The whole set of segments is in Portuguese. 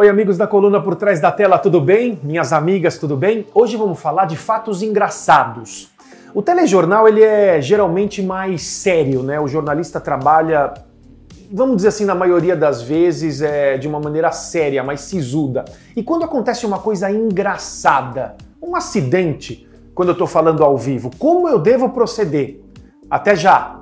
Oi, amigos da coluna por trás da tela, tudo bem? Minhas amigas, tudo bem? Hoje vamos falar de fatos engraçados. O telejornal ele é geralmente mais sério, né? O jornalista trabalha, vamos dizer assim, na maioria das vezes é de uma maneira séria, mais sisuda. E quando acontece uma coisa engraçada, um acidente, quando eu estou falando ao vivo, como eu devo proceder? Até já!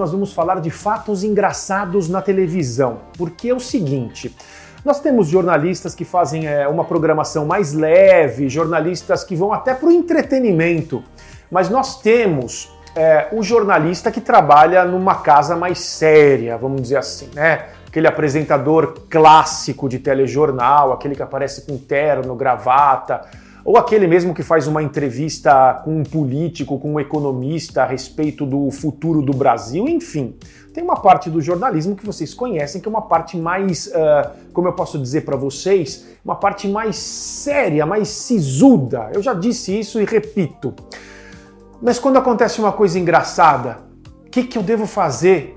Nós vamos falar de fatos engraçados na televisão, porque é o seguinte. Nós temos jornalistas que fazem é, uma programação mais leve, jornalistas que vão até para o entretenimento, mas nós temos é, o jornalista que trabalha numa casa mais séria, vamos dizer assim, né? Aquele apresentador clássico de telejornal, aquele que aparece com terno, gravata, ou aquele mesmo que faz uma entrevista com um político, com um economista a respeito do futuro do Brasil, enfim. Tem uma parte do jornalismo que vocês conhecem, que é uma parte mais, uh, como eu posso dizer para vocês, uma parte mais séria, mais sisuda. Eu já disse isso e repito. Mas quando acontece uma coisa engraçada, o que, que eu devo fazer?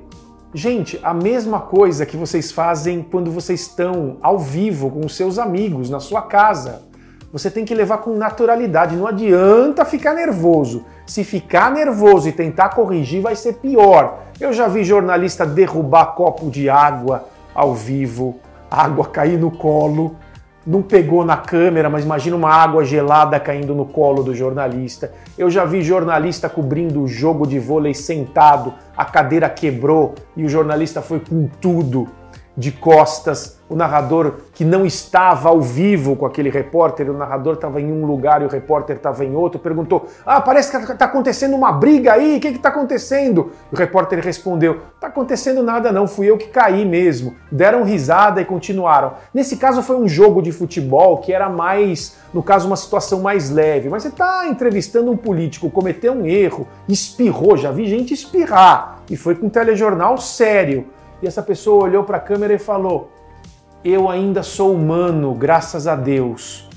Gente, a mesma coisa que vocês fazem quando vocês estão ao vivo com os seus amigos na sua casa você tem que levar com naturalidade. Não adianta ficar nervoso. Se ficar nervoso e tentar corrigir, vai ser pior. Eu já vi jornalista derrubar copo de água ao vivo, água cair no colo. Não pegou na câmera, mas imagina uma água gelada caindo no colo do jornalista. Eu já vi jornalista cobrindo o jogo de vôlei sentado, a cadeira quebrou e o jornalista foi com tudo de costas, o narrador que não estava ao vivo com aquele repórter, o narrador estava em um lugar e o repórter estava em outro, perguntou: Ah, parece que está acontecendo uma briga aí, o que está acontecendo? O repórter respondeu: Está acontecendo nada, não, fui eu que caí mesmo. Deram risada e continuaram. Nesse caso foi um jogo de futebol que era mais, no caso, uma situação mais leve, mas você está entrevistando um político, cometeu um erro, espirrou, já vi gente espirrar, e foi com um telejornal sério e essa pessoa olhou para a câmera e falou: Eu ainda sou humano, graças a Deus.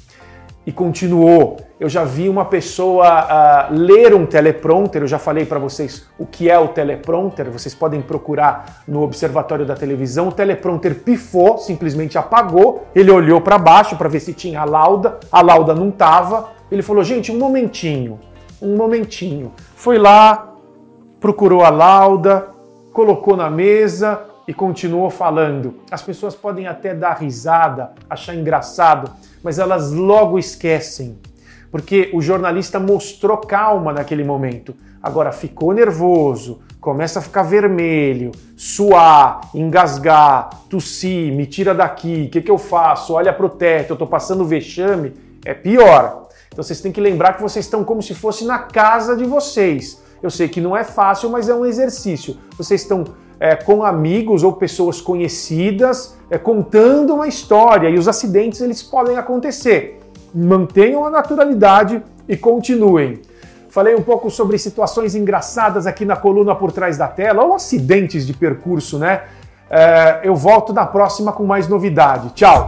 E continuou. Eu já vi uma pessoa uh, ler um teleprompter, eu já falei para vocês o que é o teleprompter, vocês podem procurar no observatório da televisão. O teleprompter pifou, simplesmente apagou. Ele olhou para baixo para ver se tinha a lauda, a lauda não tava. Ele falou: Gente, um momentinho, um momentinho. Foi lá, procurou a lauda, colocou na mesa, e continuou falando. As pessoas podem até dar risada, achar engraçado, mas elas logo esquecem, porque o jornalista mostrou calma naquele momento. Agora ficou nervoso, começa a ficar vermelho, suar, engasgar, tossir, me tira daqui, o que, que eu faço? Olha para o teto, eu estou passando vexame, é pior. Então vocês têm que lembrar que vocês estão como se fosse na casa de vocês. Eu sei que não é fácil, mas é um exercício. Vocês estão é, com amigos ou pessoas conhecidas, é, contando uma história e os acidentes eles podem acontecer. Mantenham a naturalidade e continuem. Falei um pouco sobre situações engraçadas aqui na coluna por trás da tela, ou acidentes de percurso, né? É, eu volto na próxima com mais novidade. Tchau!